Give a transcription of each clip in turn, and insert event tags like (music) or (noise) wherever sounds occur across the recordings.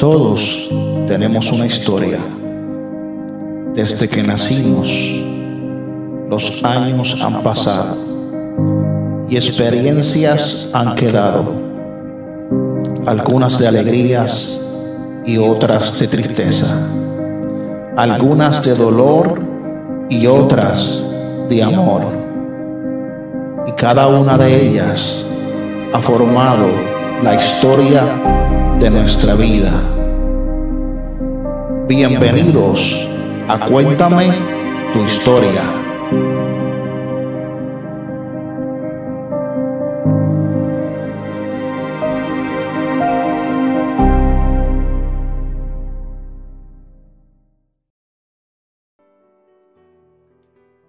Todos tenemos una historia. Desde que nacimos, los años han pasado y experiencias han quedado. Algunas de alegrías y otras de tristeza. Algunas de dolor y otras de amor. Y cada una de ellas ha formado la historia de nuestra vida. Bienvenidos a Cuéntame tu historia.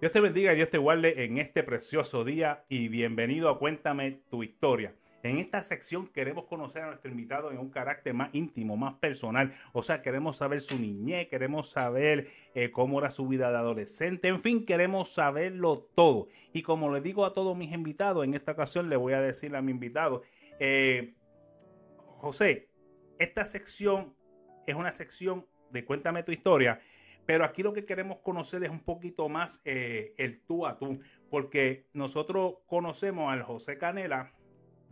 Dios te bendiga y Dios te guarde en este precioso día y bienvenido a Cuéntame tu historia. En esta sección queremos conocer a nuestro invitado en un carácter más íntimo, más personal. O sea, queremos saber su niñez, queremos saber eh, cómo era su vida de adolescente. En fin, queremos saberlo todo. Y como le digo a todos mis invitados, en esta ocasión le voy a decir a mi invitado, eh, José, esta sección es una sección de Cuéntame tu historia pero aquí lo que queremos conocer es un poquito más eh, el tú a tú, porque nosotros conocemos al José Canela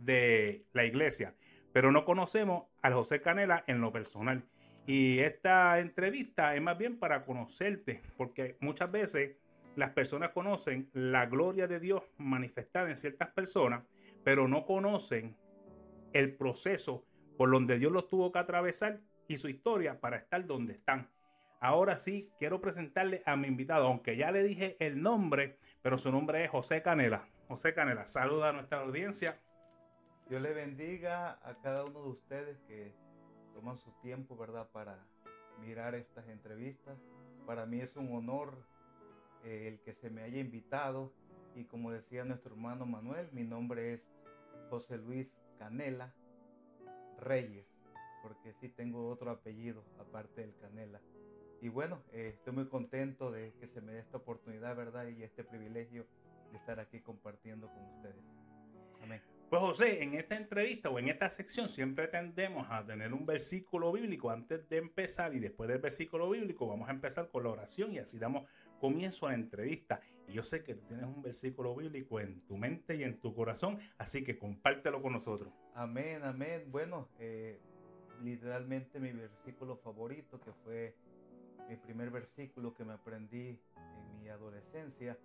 de la iglesia, pero no conocemos al José Canela en lo personal. Y esta entrevista es más bien para conocerte, porque muchas veces las personas conocen la gloria de Dios manifestada en ciertas personas, pero no conocen el proceso por donde Dios los tuvo que atravesar y su historia para estar donde están. Ahora sí, quiero presentarle a mi invitado, aunque ya le dije el nombre, pero su nombre es José Canela. José Canela, saluda a nuestra audiencia. Dios le bendiga a cada uno de ustedes que toman su tiempo, ¿verdad?, para mirar estas entrevistas. Para mí es un honor eh, el que se me haya invitado y como decía nuestro hermano Manuel, mi nombre es José Luis Canela Reyes, porque sí tengo otro apellido aparte del Canela. Y bueno, eh, estoy muy contento de que se me dé esta oportunidad, ¿verdad? Y este privilegio de estar aquí compartiendo con ustedes. Pues José, en esta entrevista o en esta sección siempre tendemos a tener un versículo bíblico antes de empezar y después del versículo bíblico vamos a empezar con la oración y así damos comienzo a la entrevista. Y yo sé que tú tienes un versículo bíblico en tu mente y en tu corazón, así que compártelo con nosotros. Amén, amén. Bueno, eh, literalmente mi versículo favorito que fue mi primer versículo que me aprendí en mi adolescencia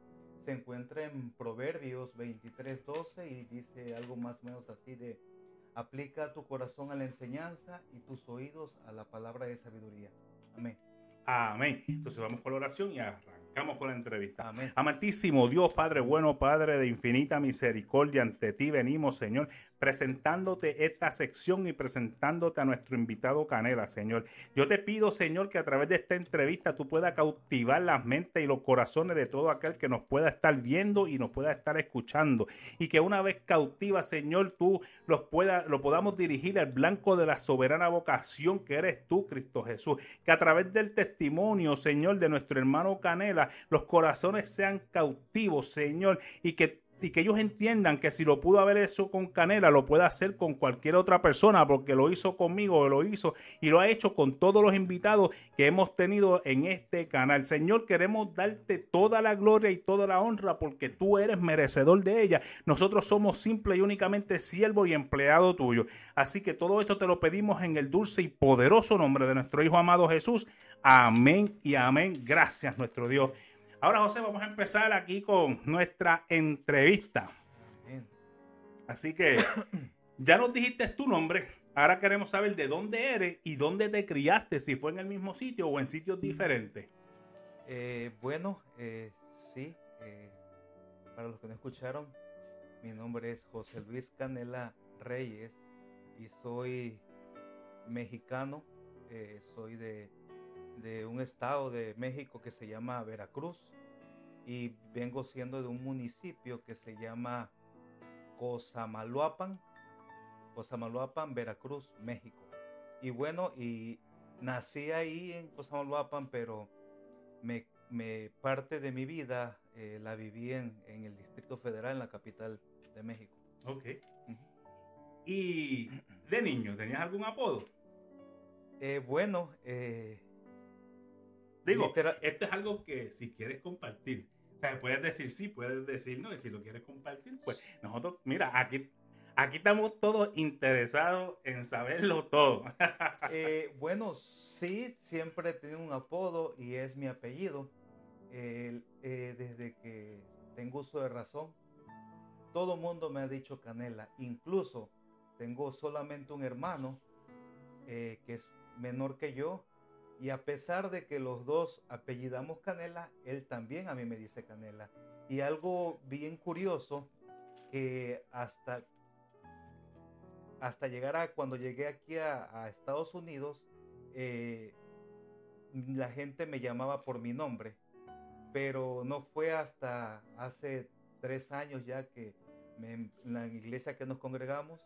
se encuentra en Proverbios 23:12 y dice algo más o menos así de aplica tu corazón a la enseñanza y tus oídos a la palabra de sabiduría. Amén. Amén. Entonces vamos con la oración y arrancamos con la entrevista. Amén. Amantísimo Dios, Padre bueno, Padre de infinita misericordia, ante ti venimos, Señor, presentándote esta sección y presentándote a nuestro invitado Canela, Señor. Yo te pido, Señor, que a través de esta entrevista tú puedas cautivar las mentes y los corazones de todo aquel que nos pueda estar viendo y nos pueda estar escuchando. Y que una vez cautiva, Señor, tú los pueda, lo podamos dirigir al blanco de la soberana vocación que eres tú, Cristo Jesús. Que a través del testimonio, Señor, de nuestro hermano Canela, los corazones sean cautivos, Señor, y que y que ellos entiendan que si lo pudo haber hecho con Canela, lo puede hacer con cualquier otra persona, porque lo hizo conmigo, lo hizo y lo ha hecho con todos los invitados que hemos tenido en este canal. Señor, queremos darte toda la gloria y toda la honra porque tú eres merecedor de ella. Nosotros somos simple y únicamente siervo y empleado tuyo. Así que todo esto te lo pedimos en el dulce y poderoso nombre de nuestro Hijo amado Jesús. Amén y amén. Gracias, nuestro Dios. Ahora, José, vamos a empezar aquí con nuestra entrevista. Así que ya nos dijiste tu nombre. Ahora queremos saber de dónde eres y dónde te criaste, si fue en el mismo sitio o en sitios diferentes. Eh, bueno, eh, sí. Eh, para los que no escucharon, mi nombre es José Luis Canela Reyes y soy mexicano. soy de de un estado de México que se llama Veracruz y vengo siendo de un municipio que se llama Cozamaluapan, Cozamaluapan, Veracruz, México. Y bueno, y nací ahí en Cozamaluapan, pero me, parte de mi vida eh, la viví en, el Distrito Federal, en la capital de México. Ok. ¿Y de niño tenías algún apodo? Eh, bueno, eh, digo, esto es algo que si quieres compartir, o sea, puedes decir sí, puedes decir no, y si lo quieres compartir, pues nosotros, mira, aquí, aquí estamos todos interesados en saberlo todo. (laughs) Eh, bueno, sí, siempre he tenido un apodo y es mi apellido. desde que tengo uso de razón, todo mundo me ha dicho Canela, incluso tengo solamente un hermano que es menor que yo y a pesar de que los dos apellidamos Canela, él también a mí me dice Canela. Y algo bien curioso que hasta hasta llegar a cuando llegué aquí a, Estados Unidos, eh, la gente me llamaba por mi nombre, pero no fue hasta hace tres años ya que en la iglesia que nos congregamos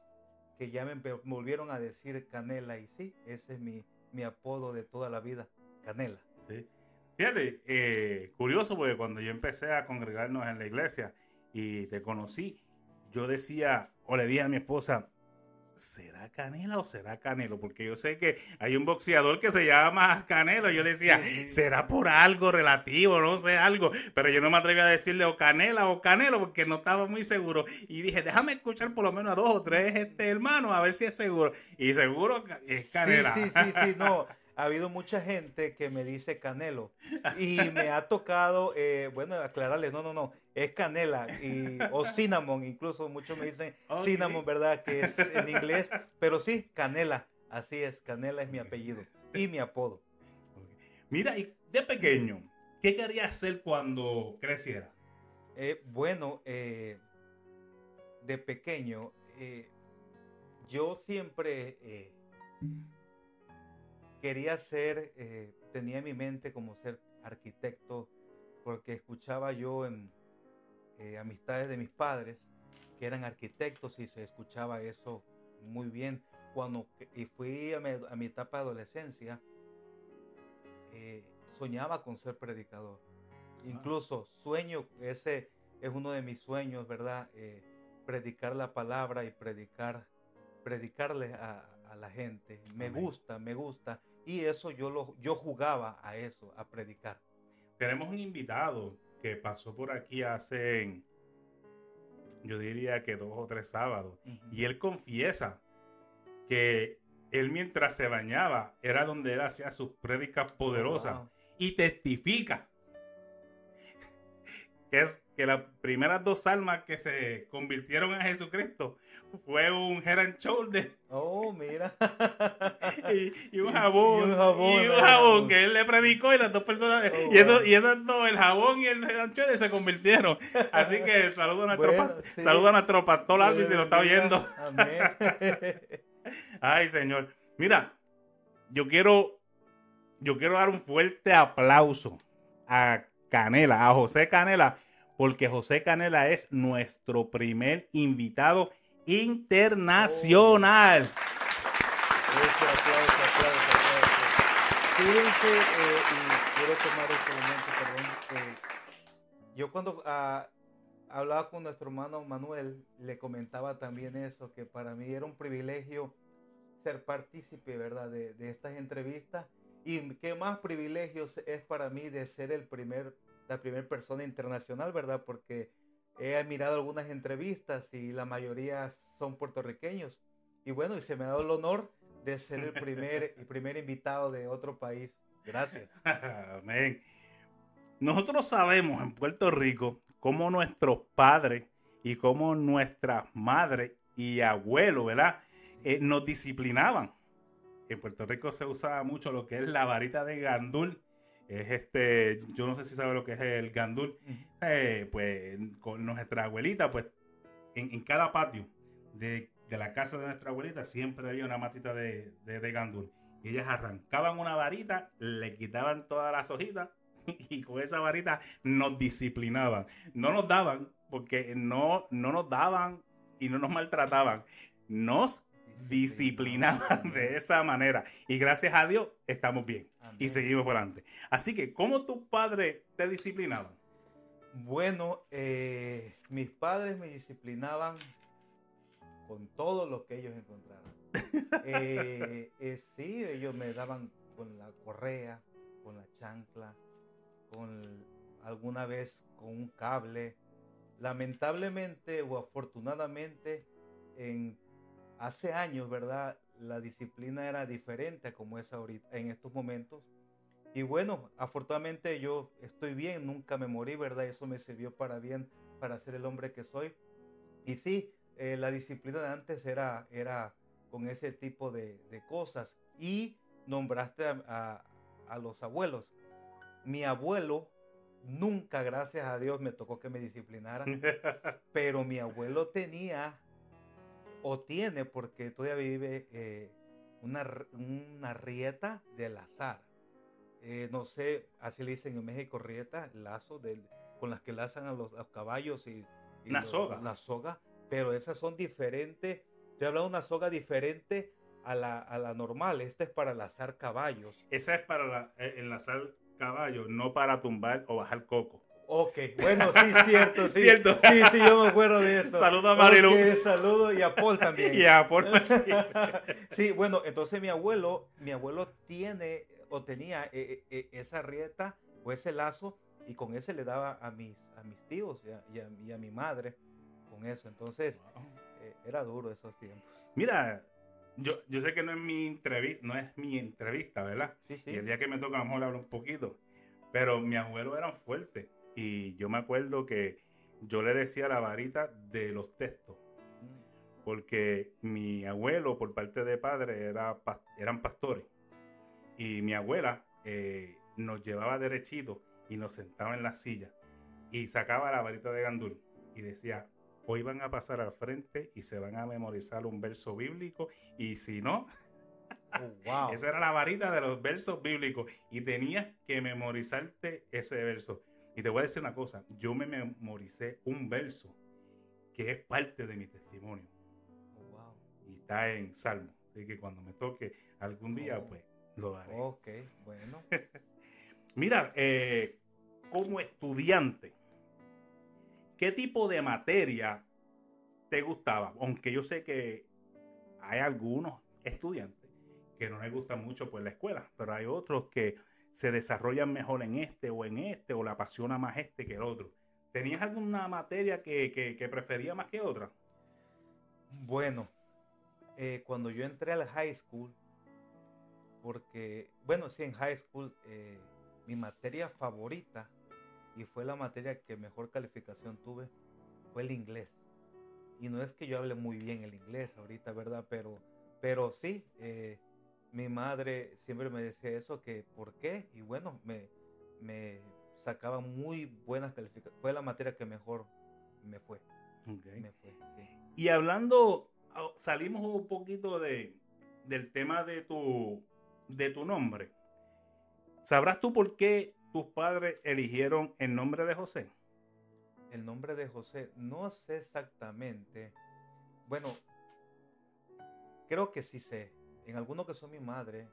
que ya me volvieron a decir Canela y sí, ese es mi, mi apodo de toda la vida, Canela. Sí. Fíjate, eh, curioso porque cuando yo empecé a congregarnos en la iglesia y te conocí, yo decía, o le dije a mi esposa, ¿será Canela o será Canelo? Porque yo sé que hay un boxeador que se llama Canelo. Yo decía, será por algo relativo, no sé, algo. Pero yo no me atreví a decirle o Canela o Canelo porque no estaba muy seguro. Y dije, déjame escuchar por lo menos a dos o tres este, hermanos a ver si es seguro. Y seguro es Canela. Sí, sí, sí, sí, no (laughs) ha habido mucha gente que me dice Canelo y (laughs) me ha tocado, eh, bueno, aclararle, no, no, no, es canela y, o (laughs) cinnamon, incluso muchos me dicen cinnamon, ¿verdad? Que es en inglés, (laughs) pero sí, canela, así es, canela es mi apellido y mi apodo. Mira, y de pequeño, ¿qué quería hacer cuando creciera? Eh, bueno, eh, de pequeño, yo siempre quería ser, eh, tenía en mi mente como ser arquitecto, porque escuchaba yo en eh, amistades de mis padres que eran arquitectos y se escuchaba eso muy bien. Cuando y fui a mi, etapa de adolescencia, eh, soñaba con ser predicador. Ah. Incluso sueño, ese es uno de mis sueños, ¿verdad? predicar la palabra y predicar, predicarle a, la gente. Me gusta, me gusta. Y eso yo, lo, yo jugaba a eso, a predicar. Tenemos un invitado que pasó por aquí hace, yo diría que dos o tres sábados, y él confiesa que él mientras se bañaba era donde él hacía sus prédicas poderosas y testifica que es que las primeras dos almas que se convirtieron a Jesucristo fue un head and shoulder. Oh, mira. (laughs) y, un jabón. Y un jabón, que él le predicó y las dos personas. Oh, y, eso, y esos dos, el jabón y el head and shoulder, se convirtieron. Así que (laughs) saludo a nuestro, pastor, a nuestro pastor Alvin si lo está oyendo. Amén. (laughs) Ay, Señor. Mira, yo quiero, yo quiero dar un fuerte aplauso a Canela, a José Canela, porque José Canela es nuestro primer invitado internacional. Quiero yo cuando ah, hablaba con nuestro hermano Manuel, le comentaba también eso, que para mí era un privilegio ser partícipe, ¿verdad?, de, estas entrevistas y qué más privilegios es para mí de ser el primer, la primera persona internacional, ¿verdad? Porque he mirado algunas entrevistas y la mayoría son puertorriqueños. Y bueno, y se me ha dado el honor de ser el primer, el primer invitado de otro país. Gracias. (laughs) Amén. Nosotros sabemos en Puerto Rico cómo nuestros padres y cómo nuestras madres y abuelos, ¿verdad? Eh, nos disciplinaban en Puerto Rico se usaba mucho lo que es la varita de gandul. Es este, yo no sé si sabe lo que es el gandul. Eh, pues con nuestra abuelita, pues en, cada patio de, la casa de nuestra abuelita siempre había una matita de, de, gandul. Y ellas arrancaban una varita, le quitaban todas las hojitas (laughs) y con esa varita nos disciplinaban. No nos daban, porque no, no nos daban y no nos maltrataban. Nos disciplinaban de esa manera. Y gracias a Dios estamos bien y seguimos por adelante. Así que, ¿cómo tus padres te disciplinaban? Bueno, eh, mis padres me disciplinaban con todo lo que ellos encontraron. (laughs) Eh, eh, sí, ellos me daban con la correa, con la chancla, con alguna vez con un cable. Lamentablemente o afortunadamente, en, hace años, ¿verdad? La disciplina era diferente como es ahorita, en estos momentos. Y bueno, afortunadamente yo estoy bien, nunca me morí, ¿verdad? Eso me sirvió para bien, para ser el hombre que soy. Y sí, eh, la disciplina de antes era, era con ese tipo de, cosas. Y nombraste a, los abuelos. Mi abuelo nunca, gracias a Dios, me tocó que me disciplinara. (laughs) pero mi abuelo tenía, o tiene, porque todavía vive, eh, una, una rieta del azar. Eh, no sé, así le dicen en México, rieta, lazo del, con las que lazan a los, caballos y, una soga. La soga pero esas son diferentes. Estoy hablando de una soga diferente a la, a la normal. Esta es para lazar caballos. Esa es para la, eh, enlazar caballos, no para tumbar o bajar coco. Ok, bueno, sí, cierto, sí. ¿Cierto? Sí, sí, yo me acuerdo de eso. Saludos a Marilu. saludos y a Paul también. y a Paul (laughs) sí, bueno, entonces mi abuelo, mi abuelo tiene o tenía eh, eh, esa rieta o ese lazo y con ese le daba a mis, a mis tíos y a mi madre eso. Entonces, eh, era duro esos tiempos. Mira, yo, yo sé que no es mi entrevista, no es mi entrevista, ¿verdad? Y el día que me toca, a lo mejor hablar un poquito. Pero mi abuelo era fuerte. Y yo me acuerdo que yo le decía la varita de los textos. Mm. Porque mi abuelo, por parte de padre, era, eran pastores. Y mi abuela eh, nos llevaba derechito y nos sentaba en la silla. Y sacaba la varita de gandul y decía, hoy van a pasar al frente y se van a memorizar un verso bíblico y si no, oh, (laughs) esa era la varita de los versos bíblicos y tenías que memorizarte ese verso. Y te voy a decir una cosa, yo me memoricé un verso que es parte de mi testimonio. Oh, y está en Salmo. Así que cuando me toque algún día, oh. pues lo daré. Ok, bueno. (laughs) Mira, eh, como estudiante, ¿Qué tipo de materia te gustaba? Aunque yo sé que hay algunos estudiantes que no les gusta mucho pues la escuela, pero hay otros que se desarrollan mejor en este o en este o le apasiona más este que el otro. ¿Tenías alguna materia que, prefería más que otra? Bueno, eh, cuando yo entré al high school, porque, bueno, sí, en high school, eh, mi materia favorita y fue la materia que mejor calificación tuve, fue el inglés. Y no es que yo hable muy bien el inglés ahorita, ¿verdad? Pero, pero sí, eh, mi madre siempre me decía eso, que por qué, y bueno, me, me sacaba muy buenas calificaciones. Fue la materia que mejor me fue. Me fue Y hablando, oh, salimos un poquito de, del tema de tu, de tu nombre. ¿Sabrás tú por qué tus padres eligieron el nombre de José? El nombre de José, no sé exactamente. Bueno, creo que sí sé. En alguno que son mi madre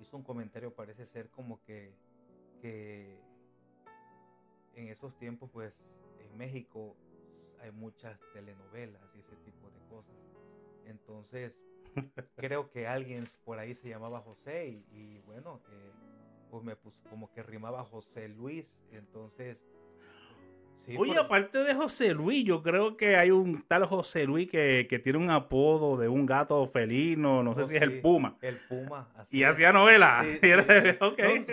hizo un comentario, parece ser como que, que en esos tiempos, pues en México hay muchas telenovelas y ese tipo de cosas. Entonces, (laughs) creo que alguien por ahí se llamaba José y, bueno, eh, pues me puso como que rimaba José Luis, entonces... Oye, aparte de José Luis, yo creo que hay un tal José Luis que, tiene un apodo de un gato felino, no sé oh, si es el Puma. El Puma. y hacía novela. (laughs)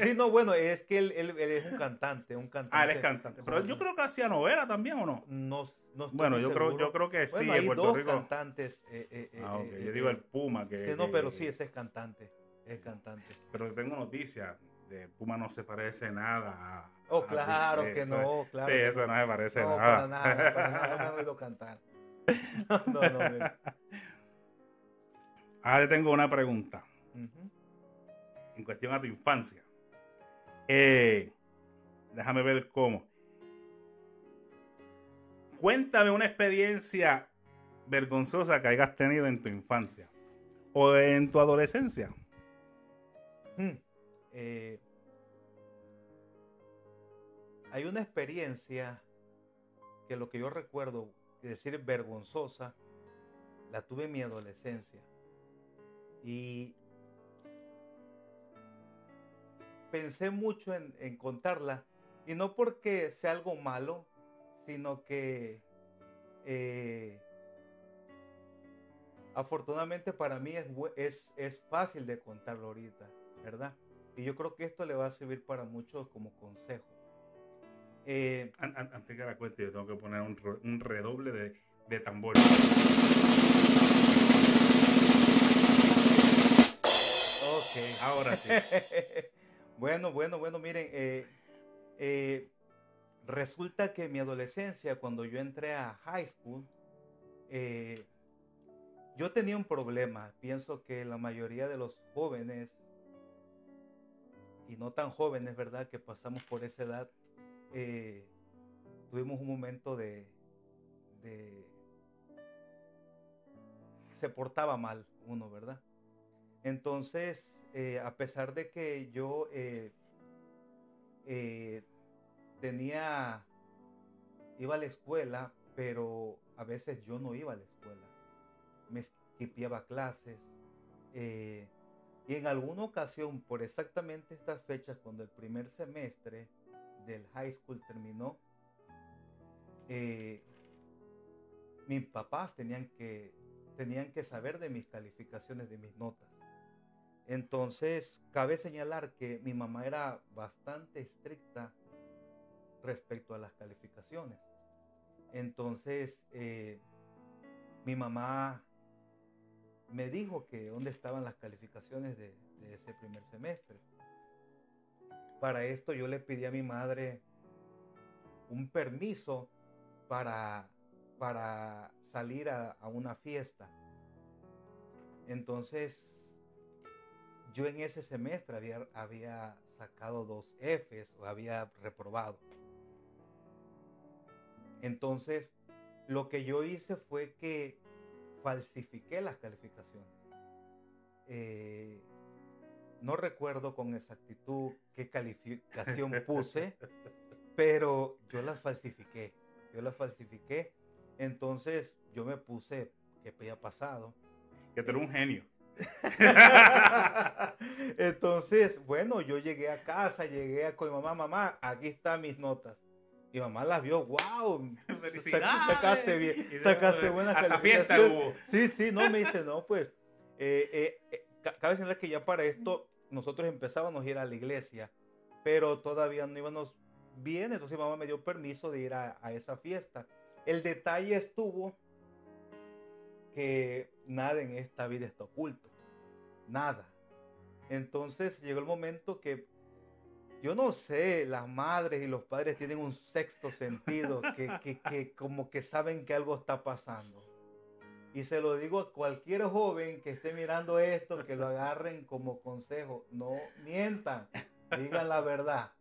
Sí, no, bueno, es que él, es un cantante, un cantante. Ah, él es cantante. Pero yo creo que hacía novela también, ¿o no? No, bueno, yo creo, yo creo que sí, en Puerto dos Rico. cantantes. Eh, eh, eh, ah, ok. yo digo el Puma. Que, no, pero sí, ese es cantante. Es cantante. Pero tengo noticias de Puma no se parece nada a, Oh, claro que no, claro. Sí, eso no se parece no, nada. Para nada, para nada, no me he oído cantar. (laughs) No, no, no. Ahora tengo una pregunta. En cuestión a tu infancia. Eh, déjame ver cómo. Cuéntame una experiencia vergonzosa que hayas tenido en tu infancia o en tu adolescencia. Hmm. Eh, hay una experiencia que lo que yo recuerdo, decir vergonzosa, la tuve en mi adolescencia. Y pensé mucho en, contarla, y no porque sea algo malo, sino que eh, afortunadamente para mí es, es, es fácil de contarlo ahorita, ¿verdad? Y yo creo que esto le va a servir para muchos como consejo. Eh, antes que la cuente, yo tengo que poner un, un redoble de, de tambor. Ok. Ahora sí. (laughs) bueno, bueno, bueno, miren, eh, eh, resulta que en mi adolescencia, cuando yo entré a high school, yo tenía un problema. Pienso que la mayoría de los jóvenes, y no tan jóvenes, ¿verdad?, que pasamos por esa edad, eh, tuvimos un momento de, Se portaba mal uno, ¿verdad? Entonces, eh, a pesar de que yo eh, tenía, iba a la escuela, pero a veces yo no iba a la escuela me esquipiaba clases. Y en alguna ocasión, por exactamente estas fechas, cuando el primer semestre del high school terminó, eh, mis papás tenían que, tenían que saber de mis calificaciones, de mis notas. Entonces, cabe señalar que mi mamá era bastante estricta respecto a las calificaciones. Entonces, eh, mi mamá me dijo que dónde estaban las calificaciones de, ese primer semestre. Para esto yo le pedí a mi madre un permiso para, para salir a, una fiesta. Entonces, yo en ese semestre había, había sacado dos Fs o había reprobado. Entonces, lo que yo hice fue que falsifiqué las calificaciones. Eh, no recuerdo con exactitud qué calificación (laughs) puse, pero yo las falsifiqué. Yo las falsifiqué. Entonces yo me puse que había pasado. Que tú eres un genio. (laughs) Entonces, bueno, yo llegué a casa, llegué a con mi mamá, mamá, aquí están mis notas. Mi mamá las vio, wow, (laughs) sacaste bien, sacaste buenas Hasta fiesta hubo. Sí, sí, no, me dice, no, pues, eh, eh, eh cabe señalar que ya para esto nosotros empezábamos a ir a la iglesia, pero todavía no íbamos bien, entonces mamá me dio permiso de ir a, a esa fiesta. El detalle estuvo que nada en esta vida está oculto, nada. Entonces llegó el momento que yo no sé, las madres y los padres tienen un sexto sentido que, como que saben que algo está pasando. Y se lo digo a cualquier joven que esté mirando esto, que lo agarren como consejo. No mientan, digan la verdad.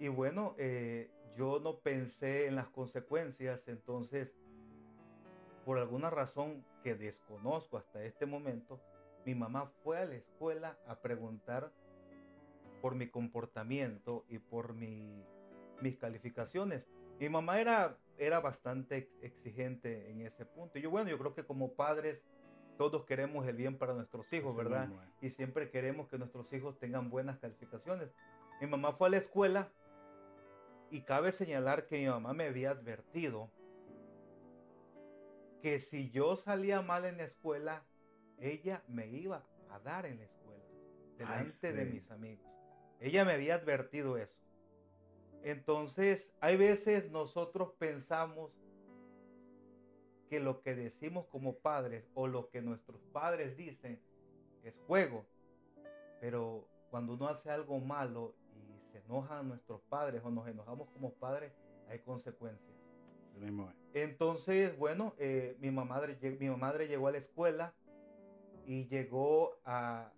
Y bueno, eh, yo no pensé en las consecuencias, entonces, por alguna razón que desconozco hasta este momento, mi mamá fue a la escuela a preguntar por mi comportamiento y por mi, mis calificaciones. Mi mamá era, era bastante exigente en ese punto. Y yo, bueno, yo creo que como padres todos queremos el bien para nuestros hijos, ¿verdad? Y siempre queremos que nuestros hijos tengan buenas calificaciones. Mi mamá fue a la escuela y cabe señalar que mi mamá me había advertido que si yo salía mal en la escuela, ella me iba a dar en la escuela, delante de mis amigos. Ella me había advertido eso. Entonces, hay veces nosotros pensamos que lo que decimos como padres o lo que nuestros padres dicen es juego. Pero cuando uno hace algo malo y se enojan nuestros padres o nos enojamos como padres, hay consecuencias. Entonces, bueno, eh, mi, mamá, mi madre llegó a la escuela y llegó a,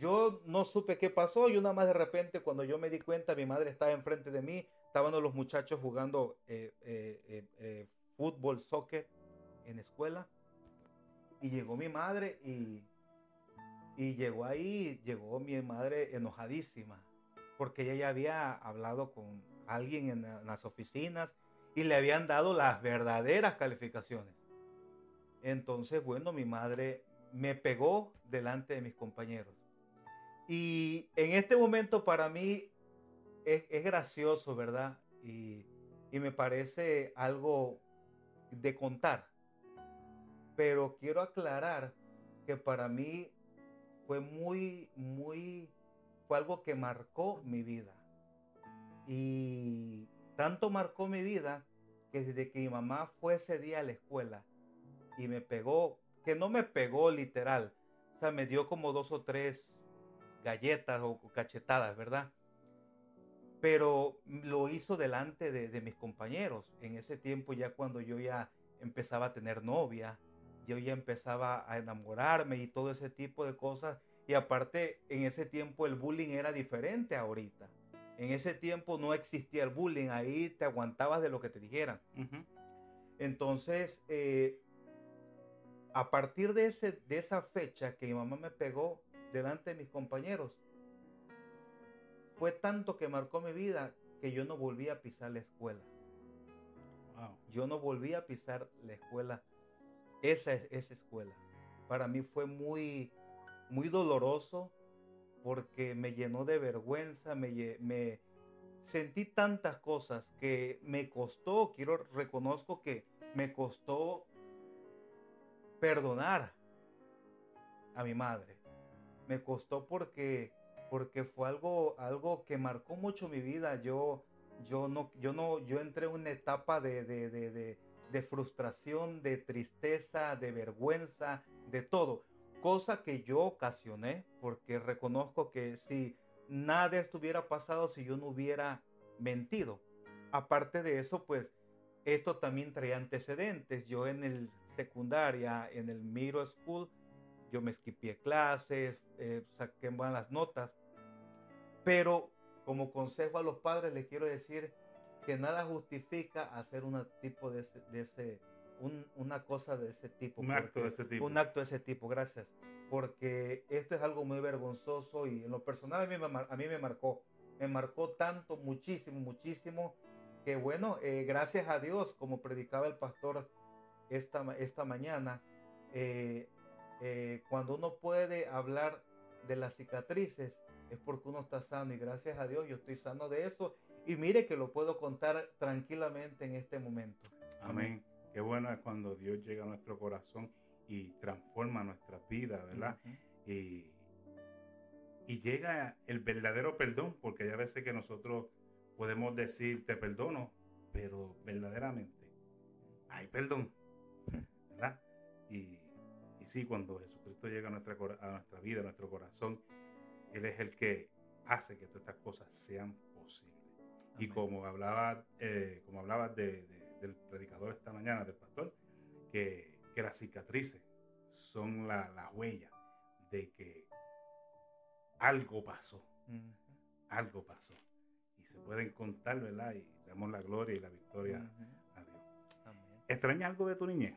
yo no supe qué pasó y una más de repente cuando yo me di cuenta mi madre estaba enfrente de mí, estaban los muchachos jugando eh, eh, eh, fútbol, soccer en escuela y llegó mi madre y, y llegó ahí, llegó mi madre enojadísima porque ella ya había hablado con alguien en, en las oficinas y le habían dado las verdaderas calificaciones. Entonces, bueno, mi madre me pegó delante de mis compañeros. Y en este momento para mí es, gracioso, ¿verdad? Y, y me parece algo de contar. Pero quiero aclarar que para mí fue muy, muy, fue algo que marcó mi vida. Y tanto marcó mi vida que desde que mi mamá fue ese día a la escuela y me pegó, que no me pegó literal, o sea, me dio como dos o tres galletas o cachetadas, ¿verdad? Pero lo hizo delante de, de mis compañeros. En ese tiempo ya cuando yo ya empezaba a tener novia, yo ya empezaba a enamorarme y todo ese tipo de cosas. Y aparte, en ese tiempo el bullying era diferente ahorita. En ese tiempo no existía el bullying, ahí te aguantabas de lo que te dijeran. Entonces, eh, a partir de, ese, de esa fecha que mi mamá me pegó delante de mis compañeros, fue tanto que marcó mi vida que yo no volví a pisar la escuela. Yo no volví a pisar la escuela, esa, esa escuela. Para mí fue muy, muy doloroso, porque me llenó de vergüenza, me, me sentí tantas cosas que me costó, quiero reconozco que me costó perdonar a mi madre. Me costó porque porque fue algo algo que marcó mucho mi vida. Yo yo no yo no yo entré en una etapa de, de, de, de frustración, de tristeza, de vergüenza, de todo cosa que yo ocasioné, porque reconozco que si nada estuviera pasado si yo no hubiera mentido. Aparte de eso, pues esto también traía antecedentes. Yo en el secundaria, en el Miro School, yo me esquipié clases, eh, saqué buenas notas, pero como consejo a los padres les quiero decir que nada justifica hacer un tipo de de ese una cosa de ese tipo. Un acto de ese tipo. Un acto de ese tipo, gracias. Porque esto es algo muy vergonzoso y en lo personal a mí me, a mí me marcó. Me marcó tanto, muchísimo, muchísimo, que bueno, eh, gracias a Dios, como predicaba el pastor esta, esta mañana, eh, eh, cuando uno puede hablar de las cicatrices, es porque uno está sano y gracias a Dios yo estoy sano de eso y mire que lo puedo contar tranquilamente en este momento. Amén. Qué bueno es cuando Dios llega a nuestro corazón y transforma nuestra vida, ¿verdad? y, y llega el verdadero perdón, porque hay veces que nosotros podemos decir te perdono, pero verdaderamente hay perdón, (laughs) ¿verdad? Y, y sí, cuando Jesucristo llega a nuestra, a nuestra vida, a nuestro corazón, Él es el que hace que todas estas cosas sean posibles. Y como hablaba, eh, como hablaba de del predicador esta mañana, del pastor, que, que las cicatrices son la, la, huella de que algo pasó, algo pasó. Y se pueden contar, ¿verdad? Y damos la gloria y la victoria a Dios. ¿Extraña algo de tu niñez?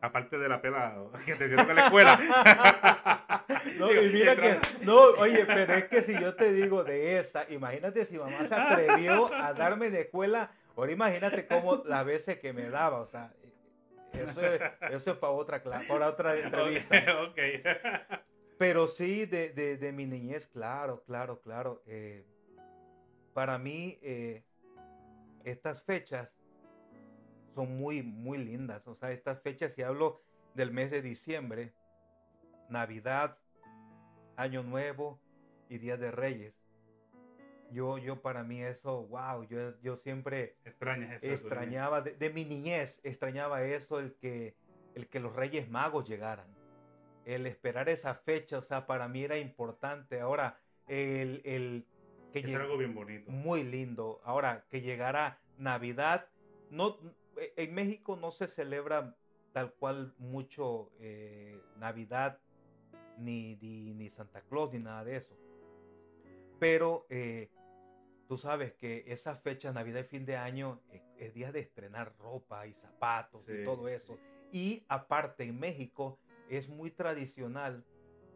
Aparte de la pela (laughs) que te dieron en la escuela. (laughs) no, y mira que, no, oye, pero es que si yo te digo de esa, imagínate si mamá se atrevió a darme de escuela Ahora imagínate cómo las veces que me daba, o sea, eso es, eso es para otra para otra entrevista. (laughs) Okay, Pero sí, de, de, de, mi niñez, claro, claro, claro. Eh, para mí, eh, estas fechas son muy, muy lindas. O sea, estas fechas, si hablo del mes de diciembre, Navidad, Año Nuevo y Día de Reyes, yo, yo para mí eso, wow, yo, yo siempre extrañaba, de, mi niñez, extrañaba eso, el que, el que los Reyes Magos llegaran. El esperar esa fecha, o sea, para mí era importante. Ahora, el... el que es algo bien bonito. Muy lindo. Ahora, que llegara Navidad, no, en México no se celebra tal cual mucho eh, Navidad, ni, ni, ni, Santa Claus, ni nada de eso. Pero eh, Tú sabes que esa fecha, Navidad y fin de año, es, día de estrenar ropa y zapatos y todo eso. Y aparte, en México es muy tradicional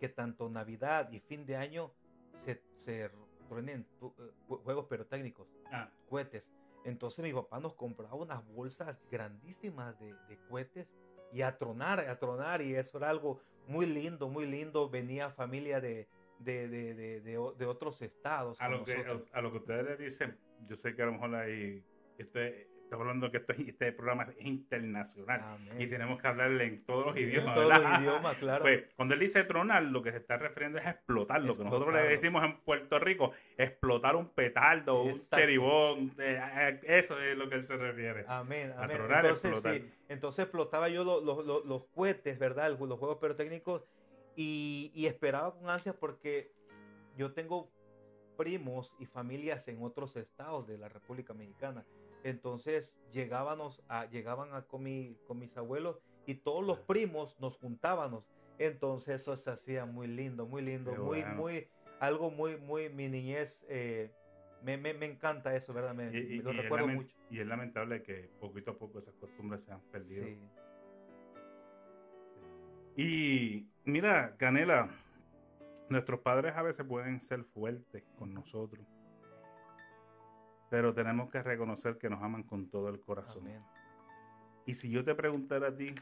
que tanto Navidad y fin de año se, se truenen eh, juegos pirotécnicos, ah. cohetes. Entonces mi papá nos compraba unas bolsas grandísimas de, de cohetes y a tronar, a tronar, y eso era algo muy lindo, muy lindo. Venía familia de, de, de, de, otros estados. A lo, que, a, a lo que ustedes le dicen, yo sé que a lo mejor ahí, este, estamos hablando que esto, es- este programa es internacional Amén. y tenemos que hablarle en todos los idiomas. En todos los idiomas, (laughs) claro. Pues, cuando él dice tronar, lo que se está refiriendo es explotar, lo que nosotros le decimos en Puerto Rico, explotar un petardo, un cheribón, eh, eh, eso es lo que él se refiere. Amén, A amén. tronar, Entonces, explotar. sí, entonces explotaba yo lo- lo- lo- los cohetes, ¿verdad? Los juegos pirotécnicos y, y esperaba con ansias porque yo tengo primos y familias en otros estados de la República Mexicana. Entonces llegábamos a, llegaban a, con, mi- con mis abuelos y todos los primos nos juntábamos. Entonces eso se hacía muy lindo, muy lindo, Qué muy, bueno. muy, algo muy, muy, mi niñez, eh, me, me, me encanta eso, ¿verdad? Me, Y, y- me lo y recuerdo mucho. y es lamentable que poquito a poco esas costumbres se han perdido. Sí. Y mira, Canela, nuestros padres a veces pueden ser fuertes con nosotros, pero tenemos que reconocer que nos aman con todo el corazón. Amén. Y si yo te preguntara a ti,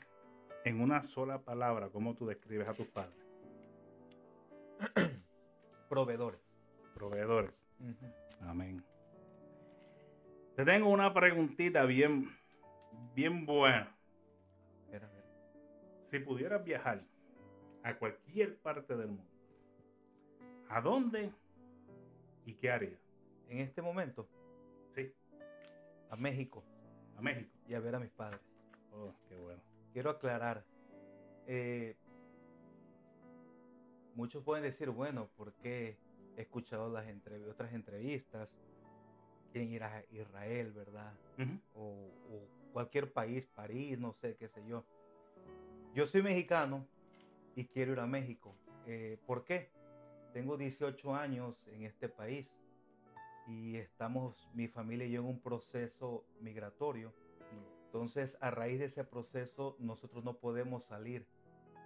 en una sola palabra, ¿cómo tú describes a tus padres? (clears throat) Proveedores. Proveedores. Amén. Te tengo una preguntita bien, bien buena. Si pudieras viajar a cualquier parte del mundo, ¿a dónde y qué harías? En este momento, a México a México. y a ver a mis padres. Oh, qué bueno. Quiero aclarar. eh, muchos pueden decir, bueno, porque he escuchado las entrev- otras entrevistas, quieren ir a Israel, ¿verdad? O cualquier país, París, no sé, qué sé yo. Yo soy mexicano y quiero ir a México. Eh, ¿Por qué? Tengo 18 años en este país y estamos, mi familia y yo, en un proceso migratorio. Entonces, a raíz de ese proceso, nosotros no podemos salir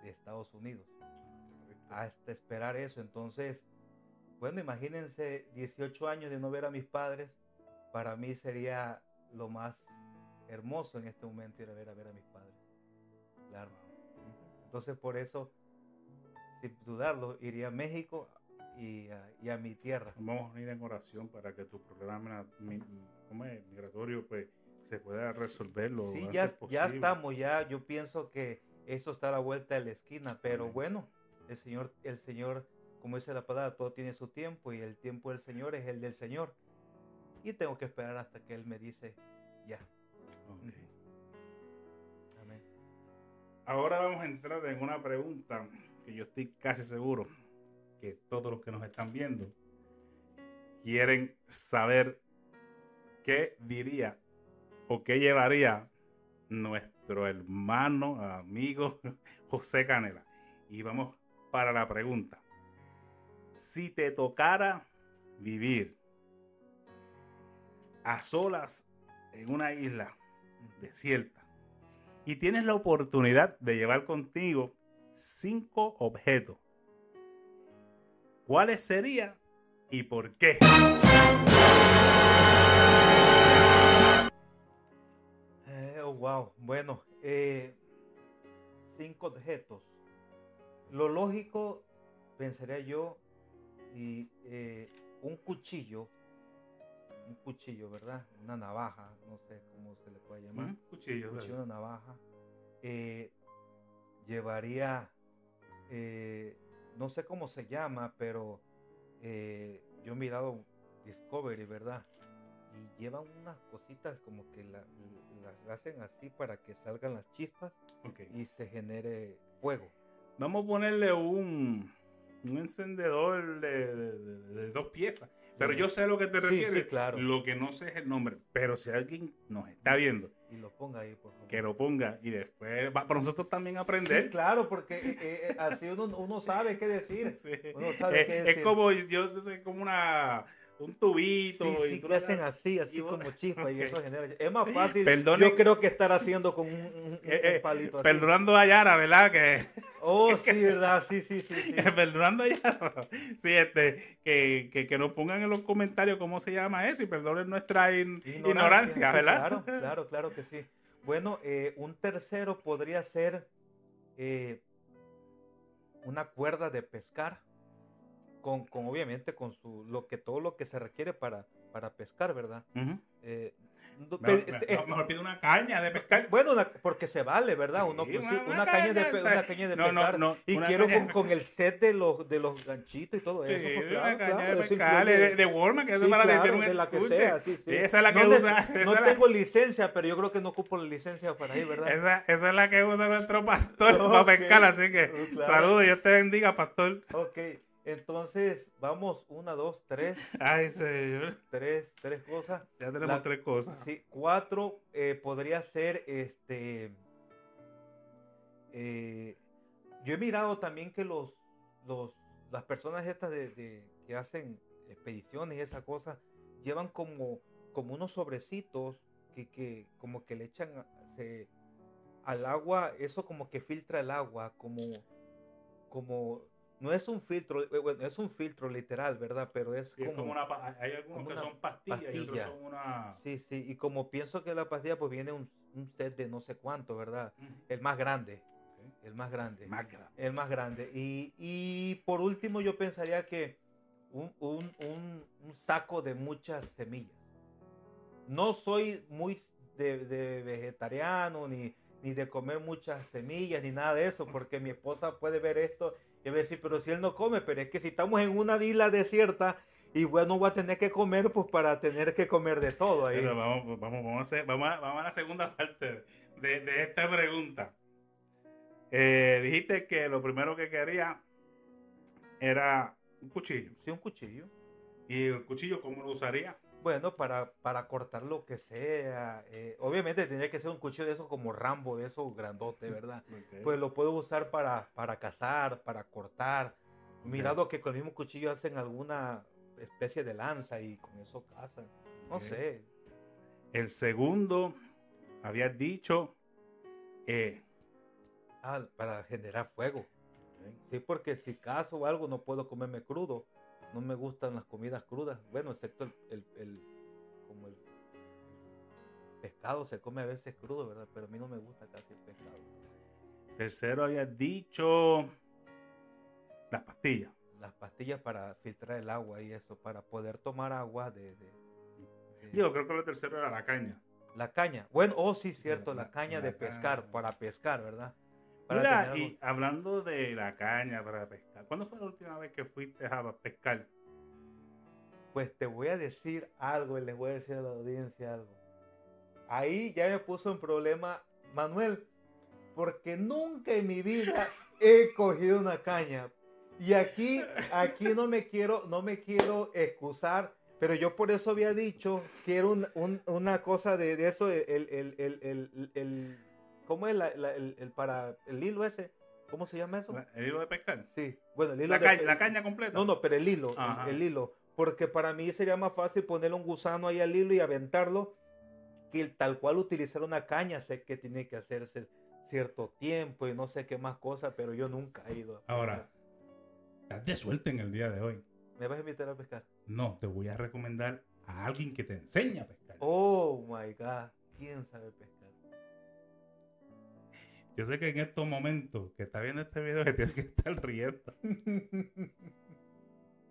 de Estados Unidos hasta esperar eso. Entonces, bueno, imagínense 18 años de no ver a mis padres. Para mí sería lo más hermoso en este momento ir a ver a ver a mis padres. Claro. Entonces, por eso, sin dudarlo, iría a México y a, y a mi tierra. Vamos a ir en oración para que tu programa migratorio pues, se pueda resolver lo Sí, ya, ya posible. estamos, ya yo pienso que eso está a la vuelta de la esquina, pero Amén. bueno, el Señor, el Señor, como dice la palabra, todo tiene su tiempo y el tiempo del Señor es el del Señor. Y tengo que esperar hasta que Él me dice, ya. Ok. Amén. Ahora vamos a entrar en una pregunta que yo estoy casi seguro que todos los que nos están viendo quieren saber qué diría o qué llevaría nuestro hermano, amigo (laughs) José Canela. Y vamos para la pregunta. Si te tocara vivir a solas en una isla desierta y tienes la oportunidad de llevar contigo cinco objetos, ¿cuáles serían y por qué? Eh, oh, wow. Bueno, eh, cinco objetos. Lo lógico, pensaría yo, y eh, un cuchillo, un cuchillo, ¿verdad? Una navaja, no sé cómo se le puede llamar. ¿Mm? Cuchillo, cuchillo, ¿verdad? una navaja. Llevaría, eh, no sé cómo se llama, pero eh, yo he mirado Discovery, ¿verdad? Y llevan unas cositas como que la, la- la hacen así para que salgan las chispas y se genere fuego. Vamos a ponerle un, un encendedor de, de- de- de dos piezas. Pero yo sé a lo que te Sí, refieres. sí, claro. Lo que no sé es el nombre. Pero si alguien nos está viendo, Y lo ponga ahí, por favor. que lo ponga y después va para nosotros también Sí, aprender. claro, porque eh, eh, así uno, uno sabe qué decir. (laughs) Sí. Uno sabe Eh, qué es decir. como, yo sé, como una, un tubito. Sí, y sí, tú que le hacen así, así y vos- como chispa y (laughs) eso genera. Es más (laughs) fácil. Perdone- yo creo que estar haciendo con un, un- un (laughs) Eh, eh, palito así. perdonando a Yara, ¿verdad? Que, Oh, sí, verdad, sí, sí, sí. sí. perdonando a Yara. Sí, este, que, que, que nos pongan en los comentarios cómo se llama eso y perdonen nuestra in- ignorancia, ¿verdad? Claro, claro, claro que sí. Bueno, eh, un tercero podría ser eh, una cuerda de pescar, con, con, obviamente con su lo que todo lo que se requiere para, para pescar, ¿verdad? eh, Mejor, mejor, mejor pide una caña de pescar. Bueno, una, porque se vale, ¿verdad? Sí, Uno, pues, una- caña, caña de, o sea, una caña de no, pescar. y quiero con, de- con el set de los, de los ganchitos y todo Sí, eso. pues, una caña claro, de pescar, de, de Walmart, que es Sí, para claro, un de la que sea, esa es la que usa. no tengo licencia, pero yo creo que no ocupo la licencia para ahí, ¿verdad? Esa, esa es la que usa nuestro pastor (laughs) para pescar, así que claro. saludos, Dios te bendiga, pastor. Ok, entonces vamos, una, dos, tres, (laughs) Ay, señor, tres, tres cosas. ya tenemos La- tres cosas. Sí, cuatro eh, podría ser este. eh, yo he mirado también que los, los las personas estas de, de- que hacen expediciones y esa cosa llevan como, como unos sobrecitos que, que como que le echan se- al agua, eso como que filtra el agua, como, como no es un filtro, eh, bueno, es un filtro literal, ¿verdad? Pero es Sí, es como, una, hay algunos como que son pastillas y otros son una... Sí, sí, y como pienso que la pastilla pues viene un, un set de no sé cuánto, ¿verdad? El más grande, el más grande. Más grande. El más grande. Y, y por último yo pensaría que un, un- un- un saco de muchas semillas. No soy muy de, de vegetariano ni, ni de comer muchas semillas ni nada de eso, porque mi esposa puede ver esto y a decir, pero si él no come, pero es que si estamos en una isla desierta y bueno, voy a tener que comer pues para tener que comer de todo ahí. Pero vamos, vamos, vamos, a hacer- vamos, a, vamos a la segunda (laughs) parte de, de esta pregunta. Eh, dijiste que lo primero que quería era un cuchillo. Sí, un cuchillo. ¿Y el cuchillo cómo lo usaría? Bueno, para, para cortar lo que sea. eh, obviamente tendría que ser un cuchillo de esos como Rambo, de esos grandotes, (laughs) ¿verdad? Pues lo puedo usar para, para cazar, para cortar. Ok. Mirado que con el mismo cuchillo hacen alguna especie de lanza y con eso cazan. No sé. El segundo, habías dicho, eh, Ah, para generar fuego. Sí, porque si cazo o algo no puedo comerme crudo. No me gustan las comidas crudas. Bueno, excepto el, el- el- como el pescado se come a veces crudo, ¿verdad? Pero a mí no me gusta casi el pescado. tercero habías dicho las pastillas. Las pastillas para filtrar el agua y eso, para poder tomar agua de, de- de- Yo creo que lo tercero era la caña. la caña. Bueno, oh sí, cierto, la- la, caña la de pescar, caña. para pescar, ¿verdad? Para Mira, tener y hablando de la caña para pescar, ¿cuándo fue la última vez que fuiste a pescar? Pues te voy a decir algo y les voy a decir a la audiencia algo. Ahí ya me puso en problema Manuel, porque nunca en mi vida he cogido una caña. Y aquí, aquí no me quiero, no me quiero excusar, pero yo por eso había dicho que era un- un- una cosa de, de eso, el, el- el- ¿cómo es la- la- el, el para el hilo ese? ¿Cómo se llama eso? ¿El hilo de pescar? Sí, bueno, el hilo La, de- caña, la caña completa. no, no, pero el hilo, el- hilo. Porque para mí sería más fácil ponerle un gusano ahí al hilo y aventarlo que el tal cual utilizar una caña. Sé que tiene que hacerse cierto tiempo y no sé qué más cosas, pero yo nunca he ido. a Ahora, estás de suerte en el día de hoy. ¿Me vas a invitar a pescar? No, te voy a recomendar a alguien que te enseñe a pescar. Oh my god, ¿quién sabe pescar? Yo sé que en estos momentos que está viendo este video, (laughs) que tiene que estar riendo. (laughs)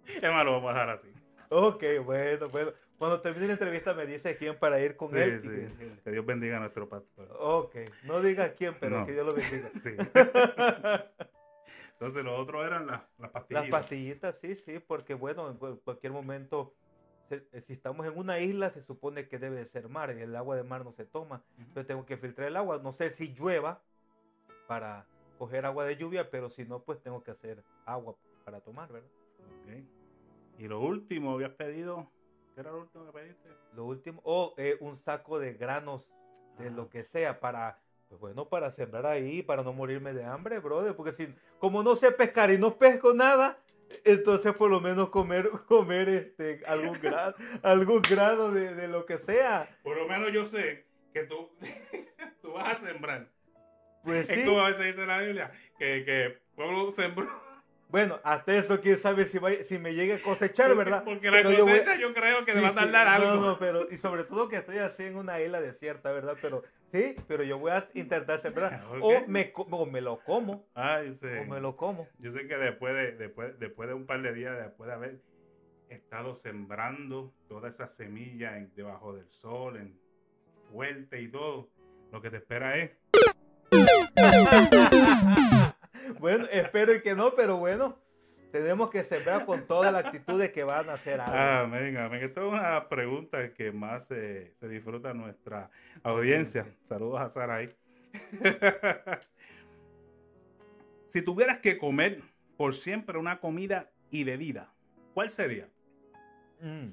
Es más, lo vamos a dejar así. ok, bueno, bueno. Cuando termine la entrevista me dice quién para ir con Sí, él. sí. Que Dios bendiga a nuestro pastor. Ok, no diga quién, pero No. que Dios lo bendiga. (laughs) Sí. Entonces, los otros eran las, las pastillas. Las pastillitas, sí, sí, porque bueno, en cual- cualquier momento, eh, si estamos en una isla, se supone que debe de ser mar, y el agua de mar no se toma. Entonces tengo que filtrar el agua. No sé si llueva para coger agua de lluvia, pero si no, pues tengo que hacer agua para tomar, ¿verdad? Ok. Y lo último, habías pedido. ¿Qué era lo último que pediste? Lo último, o eh, un saco de granos, de Ah. lo que sea, para, pues bueno, para sembrar ahí, para no morirme de hambre, brother, porque si, como no sé pescar y no pesco nada, entonces por lo menos comer, (laughs) comer este, algún (laughs) grano, algún de, de lo que sea. Por lo menos yo sé que tú, (laughs) tú vas a sembrar. Pues Es sí, como a veces dice la Biblia, que, que Pablo sembró Bueno, hasta eso quién sabe si, si me llegue a cosechar, ¿verdad? Porque la cosecha yo, creo que me va a tardar algo. No, pero, y sobre todo que estoy así en una isla desierta, ¿verdad? Pero sí, pero yo voy a intentar sembrar. (laughs) O, me, o me lo como. Ay, sí. O me lo como. Yo sé que después de, después, después de un par de días, después de haber estado sembrando toda esa semilla debajo del sol, en fuerte y todo, lo que te espera es... bueno, espero que no, pero bueno, tenemos que sembrar con toda la actitud de que van a hacer algo. Amén, amén. Esta es una pregunta que más se disfruta nuestra audiencia. Saludos a Saray. (laughs) si tuvieras que comer por siempre una comida y bebida, ¿cuál sería? Mm.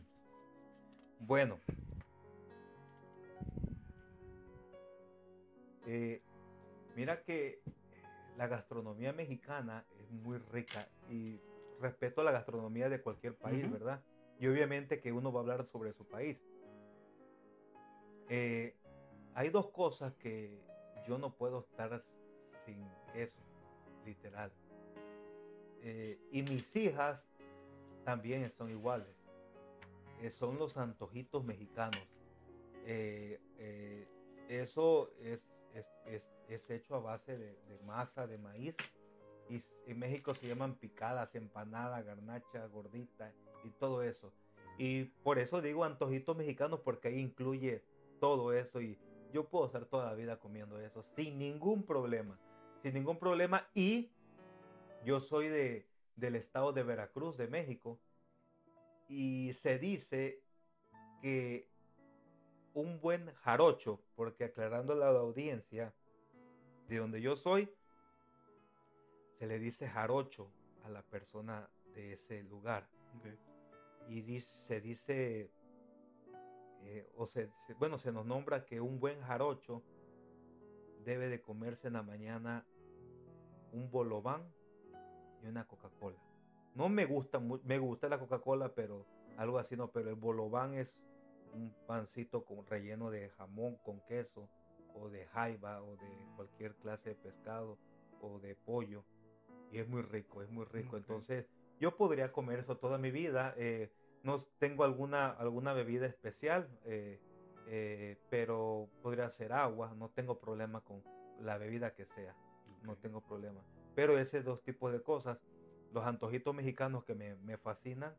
Bueno. Eh, mira que la gastronomía mexicana es muy rica y respeto la gastronomía de cualquier país, ¿verdad? Y obviamente que uno va a hablar sobre su país. Eh, hay dos cosas que yo no puedo estar sin eso, literal. Eh, y mis hijas también son iguales. Eh, son los antojitos mexicanos. eso es, es, es, hecho a base de, de masa de maíz y en México se llaman picadas, empanada, garnacha, gordita y todo eso. Y por eso digo antojitos mexicanos porque ahí incluye todo eso y yo puedo estar toda la vida comiendo eso sin ningún problema, sin ningún problema y yo soy de, del estado de Veracruz, de México y se dice que un buen jarocho, porque aclarando a la audiencia de donde yo soy, se le dice jarocho a la persona de ese lugar. Y dice, se dice, eh, o se, bueno, se nos nombra que un buen jarocho debe de comerse en la mañana un bolobán y una Coca-Cola. No me gusta, me gusta la Coca-Cola, pero algo así no, pero el bolobán es un pancito con relleno de jamón con queso o de jaiba o de cualquier clase de pescado o de pollo y es muy rico, es muy rico. Entonces, yo podría comer eso toda mi vida. Eh, no tengo alguna, alguna bebida especial, eh, eh, pero podría ser agua. No tengo problema con la bebida que sea. No tengo problema. Pero ese dos tipos de cosas, los antojitos mexicanos que me, me fascinan,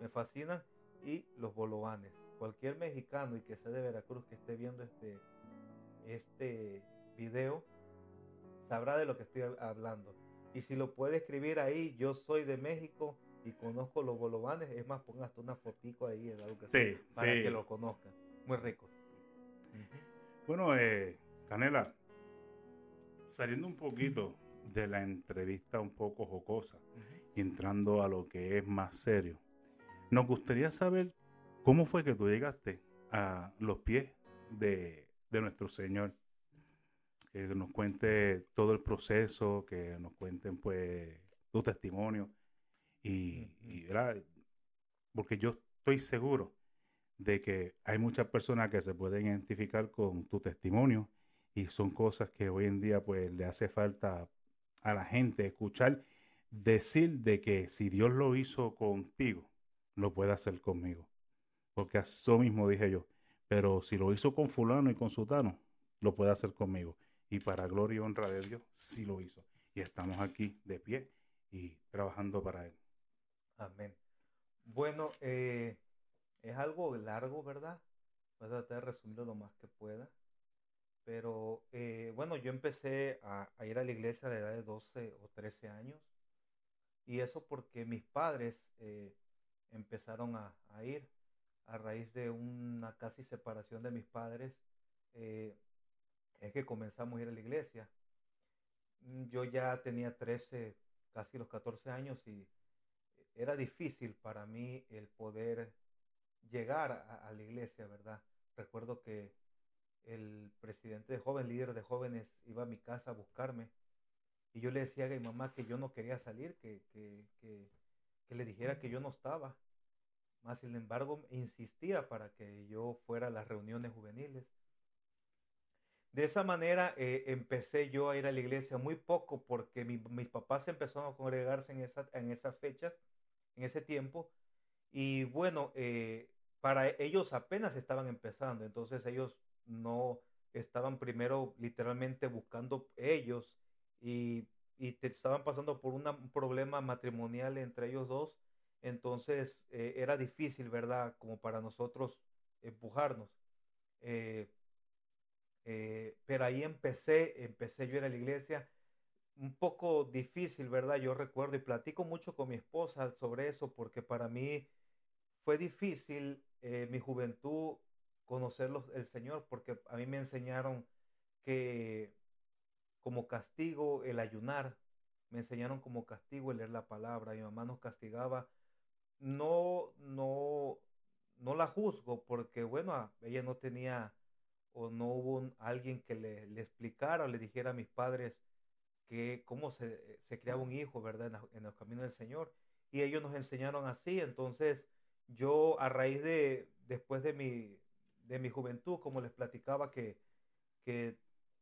me fascinan, y los bolovanes. Cualquier mexicano y que sea de Veracruz que esté viendo este, este video, sabrá de lo que estoy hablando. Y si lo puede escribir ahí, yo soy de México y conozco los bolovanes, es más, ponga hasta una fotico ahí, algo que para que lo conozcan. Muy rico. Bueno, eh, Canela, saliendo un poquito de la entrevista un poco jocosa y entrando a lo que es más serio, nos gustaría saber cómo fue que tú llegaste a los pies de, de nuestro Señor que nos cuente todo el proceso, que nos cuenten pues tu testimonio. Y, porque yo estoy seguro de que hay muchas personas que se pueden identificar con tu testimonio y son cosas que hoy en día pues le hace falta a la gente escuchar decir de que si Dios lo hizo contigo, lo puede hacer conmigo. Porque eso mismo dije yo. Pero si lo hizo con fulano y con sutano, lo puede hacer conmigo y para gloria y honra de Dios, sí lo hizo. Y estamos aquí de pie y trabajando para Él. Amén. Bueno, eh, es algo largo, ¿verdad? Voy a tratar de resumirlo lo más que pueda. Pero eh, bueno, yo empecé a, ir a la iglesia a la edad de 12 o 13 años. Y eso porque mis padres eh, empezaron a, ir a raíz de una casi separación de mis padres es que comenzamos a ir a la iglesia. Mm, yo ya tenía 13, casi los 14 años y era difícil para mí el poder llegar a, la iglesia, ¿verdad? Recuerdo que el presidente de jóvenes, líder de jóvenes, iba a mi casa a buscarme y yo le decía a mi mamá que yo no quería salir, que, que, que, que le dijera que yo no estaba. Más sin embargo, insistía para que yo fuera a las reuniones juveniles. de esa manera eh, empecé yo a ir a la iglesia muy poco porque mis papás empezaron a congregarse en, esa, en esas fechas, en ese tiempo. Y bueno, eh, para ellos apenas estaban empezando, entonces ellos no estaban primero literalmente buscando ellos y, estaban pasando por un problema matrimonial entre ellos dos. Entonces eh, era difícil, ¿verdad? Como para nosotros empujarnos. Eh, eh, pero ahí empecé, empecé yo a la iglesia. Un poco difícil, ¿verdad? Yo recuerdo y platico mucho con mi esposa sobre eso porque para mí fue difícil mi juventud conocer el Señor porque a mí me enseñaron que como castigo el ayunar, me enseñaron como castigo el leer la palabra, mi mamá nos castigaba. No, no, no la juzgo porque, bueno, ella no tenía o no hubo alguien que le, le, explicara o le dijera a mis padres que cómo se, se creaba un hijo, ¿verdad? En, en, el camino del Señor. Y ellos nos enseñaron así. Entonces, yo a raíz de, después de mi, de mi juventud, como les platicaba que, que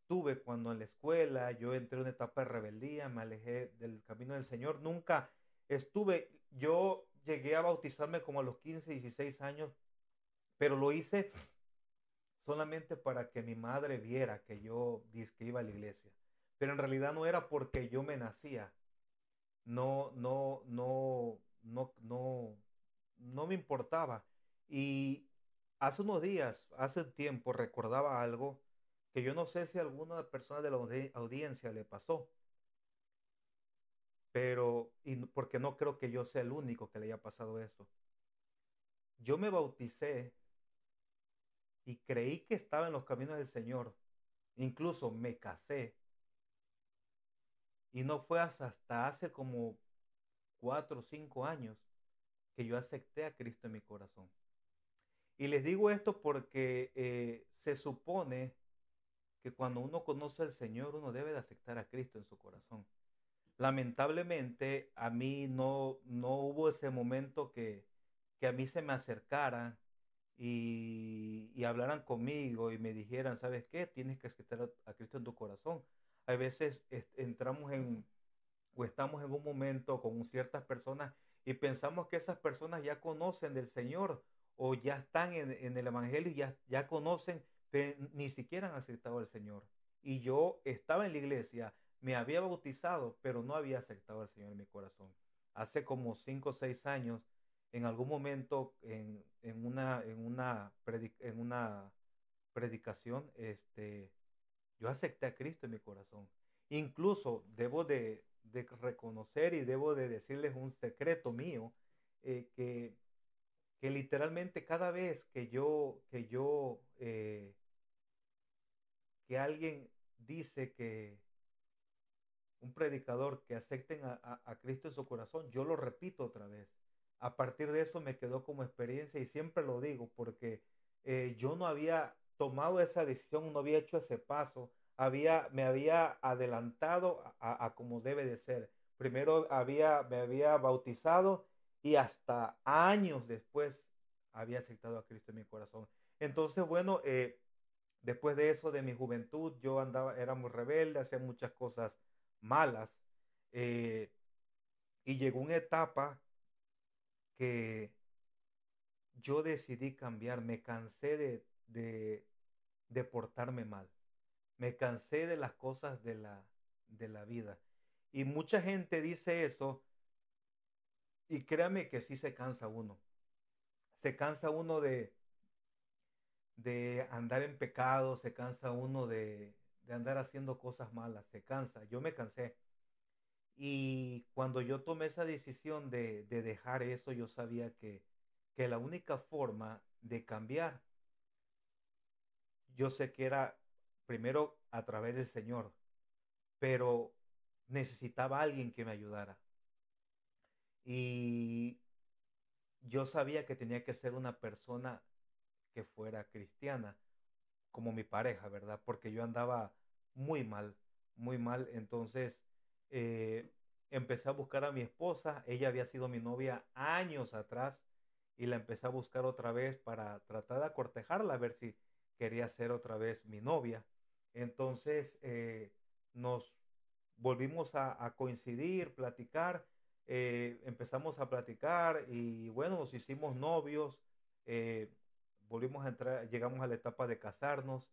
tuve cuando en la escuela yo entré en una etapa de rebeldía, me alejé del camino del Señor, nunca estuve, yo llegué a bautizarme como a los 15, 16 años, pero lo hice solamente para que mi madre viera que yo que iba a la iglesia. Pero en realidad no era porque yo me nacía. No, no, no, no, no, no me importaba. Y hace unos días, hace un tiempo, recordaba algo que yo no sé si alguna persona de la audiencia le pasó. Pero, y porque no creo que yo sea el único que le haya pasado eso. Yo me bauticé y creí que estaba en los caminos del Señor. Incluso me casé. Y no fue hasta hace como cuatro o cinco años que yo acepté a Cristo en mi corazón. Y les digo esto porque eh, se supone que cuando uno conoce al Señor, uno debe de aceptar a Cristo en su corazón. Lamentablemente, a mí no, no hubo ese momento que, que a mí se me acercara y, y, hablaran conmigo y me dijeran, ¿sabes qué? Tienes que aceptar a, Cristo en tu corazón. A veces entramos en o estamos en un momento con ciertas personas y pensamos que esas personas ya conocen del Señor o ya están en, en el Evangelio y ya, ya conocen ni siquiera han aceptado al Señor. Y yo estaba en la iglesia, me había bautizado, pero no había aceptado al Señor en mi corazón. Hace como cinco o seis años, en algún momento, en, una, en, una, en una predicación, este, yo acepté a Cristo en mi corazón. Incluso debo de, reconocer y debo de decirles un secreto mío, eh, que, que literalmente cada vez que yo, que yo eh, que alguien dice que un predicador que acepten a, Cristo en su corazón, yo lo repito otra vez. A partir de eso me quedó como experiencia y siempre lo digo porque eh, yo no había tomado esa decisión, no había hecho ese paso, había, me había adelantado a, a, como debe de ser. Primero había, me había bautizado y hasta años después había aceptado a Cristo en mi corazón. Entonces, bueno, eh, Después de eso, de mi juventud, yo andaba, era muy rebelde, hacía muchas cosas malas. Eh, y llegó una etapa que yo decidí cambiar, me cansé de, de, portarme mal, me cansé de las cosas de la, de la vida. Y mucha gente dice eso, y créame que sí se cansa uno. Se cansa uno de, de andar en pecado, se cansa uno de, andar haciendo cosas malas, se cansa. Yo me cansé. Y cuando yo tomé esa decisión de, dejar eso, yo sabía que, que, la única forma de cambiar, yo sé que era primero a través del Señor, pero necesitaba alguien que me ayudara. Y yo sabía que tenía que ser una persona que fuera cristiana, como mi pareja, ¿verdad? Porque yo andaba muy mal, muy mal. Entonces eh, empecé a buscar a mi esposa. Ella había sido mi novia años atrás y la empecé a buscar otra vez para tratar de acortejarla, a ver si quería ser otra vez mi novia. Entonces eh, nos volvimos a, coincidir, platicar, eh, empezamos a platicar y bueno, nos hicimos novios, volvimos a entrar, llegamos a la etapa de casarnos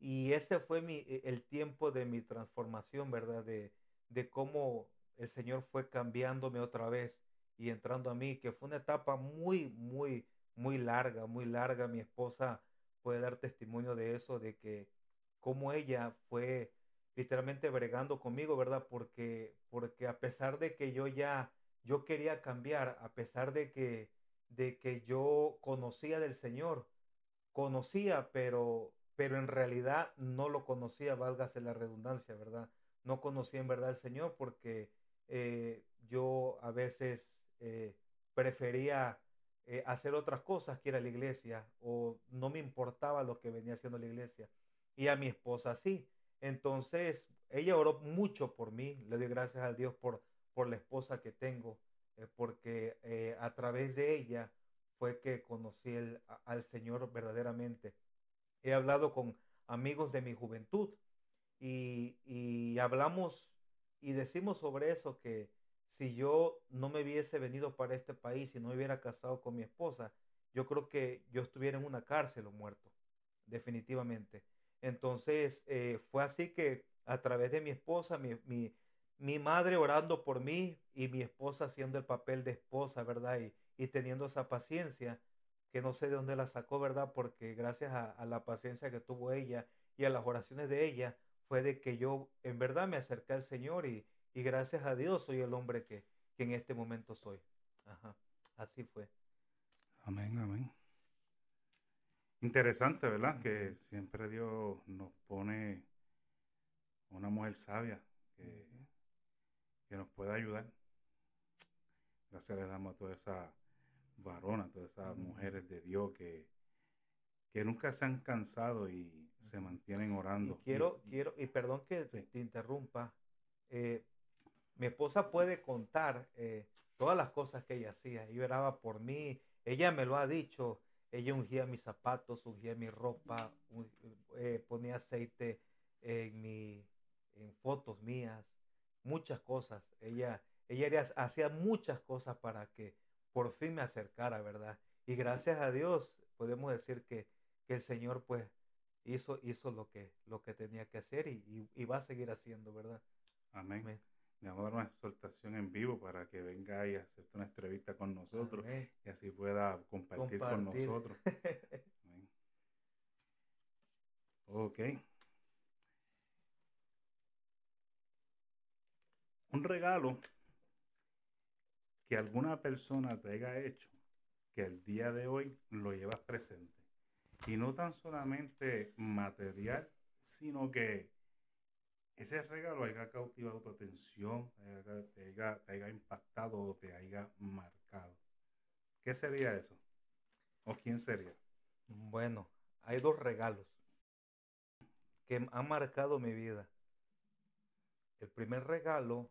y ese fue mi, e, el tiempo de mi transformación, ¿verdad? De, de cómo el Señor fue cambiándome otra vez y entrando a mí, que fue una etapa muy, muy, muy larga, muy larga. Mi esposa puede dar testimonio de eso, de que como ella fue literalmente bregando conmigo, ¿verdad? Porque, porque a pesar de que yo ya, yo quería cambiar, a pesar de que, de que yo conocía del Señor, conocía, pero, pero en realidad no lo conocía, válgase la redundancia, ¿verdad? No conocía en verdad al Señor porque eh, yo a veces eh, prefería eh, hacer otras cosas que ir a la iglesia o no me importaba lo que venía haciendo la iglesia. Y a mi esposa sí. Entonces, ella oró mucho por mí. Le doy gracias a Dios por, por la esposa que tengo, porque a través de ella fue que conocí al Señor verdaderamente. He hablado con amigos de mi juventud y, hablamos y decimos sobre eso que si yo no me hubiese venido para este país y no hubiera casado con mi esposa, yo creo que yo estuviera en una cárcel o muerto, definitivamente. Entonces, eh, fue así que a través de mi esposa, mi, mi, madre orando por mí y mi esposa haciendo el papel de esposa, ¿verdad? Y, y teniendo esa paciencia, que no sé de dónde la sacó, ¿verdad? Porque gracias a, a, la paciencia que tuvo ella y a las oraciones de ella, fue de que yo en verdad me acerqué al Señor y, y gracias a Dios soy el hombre que, en este momento soy. Ajá, así fue. Amén, amén. Interesante, ¿verdad? Que siempre Dios nos pone una mujer sabia que, que nos pueda ayudar. Gracias le damos a toda esa varona, a todas esas mujeres de Dios que, que nunca se han cansado y se mantienen orando. Y quiero, y, quiero, y perdón que te interrumpa, eh, mi esposa puede contar eh, todas las cosas que ella hacía. Ella oraba por mí. Ella me lo ha dicho. Ella ungía mis zapatos, ungía mi ropa, eh, ponía aceite en, mi, en fotos mías, muchas cosas. Ella, ella hacía muchas cosas para que por fin me acercara, ¿verdad? Y gracias a Dios podemos decir que, que el Señor pues hizo, hizo lo, que, lo que tenía que hacer y, y, va a seguir haciendo, ¿verdad? Amén. Le vamos a dar una exhortación en vivo para que venga y hacerte una entrevista con nosotros y así pueda compartir, con nosotros. (laughs) ok. Un regalo que alguna persona te haya hecho que el día de hoy lo llevas presente. Y no tan solamente material, sino que ese regalo haya cautivado tu atención, te haya, impactado o te haya marcado. ¿Qué sería eso? ¿O quién sería? Bueno, hay dos regalos que han marcado mi vida. El primer regalo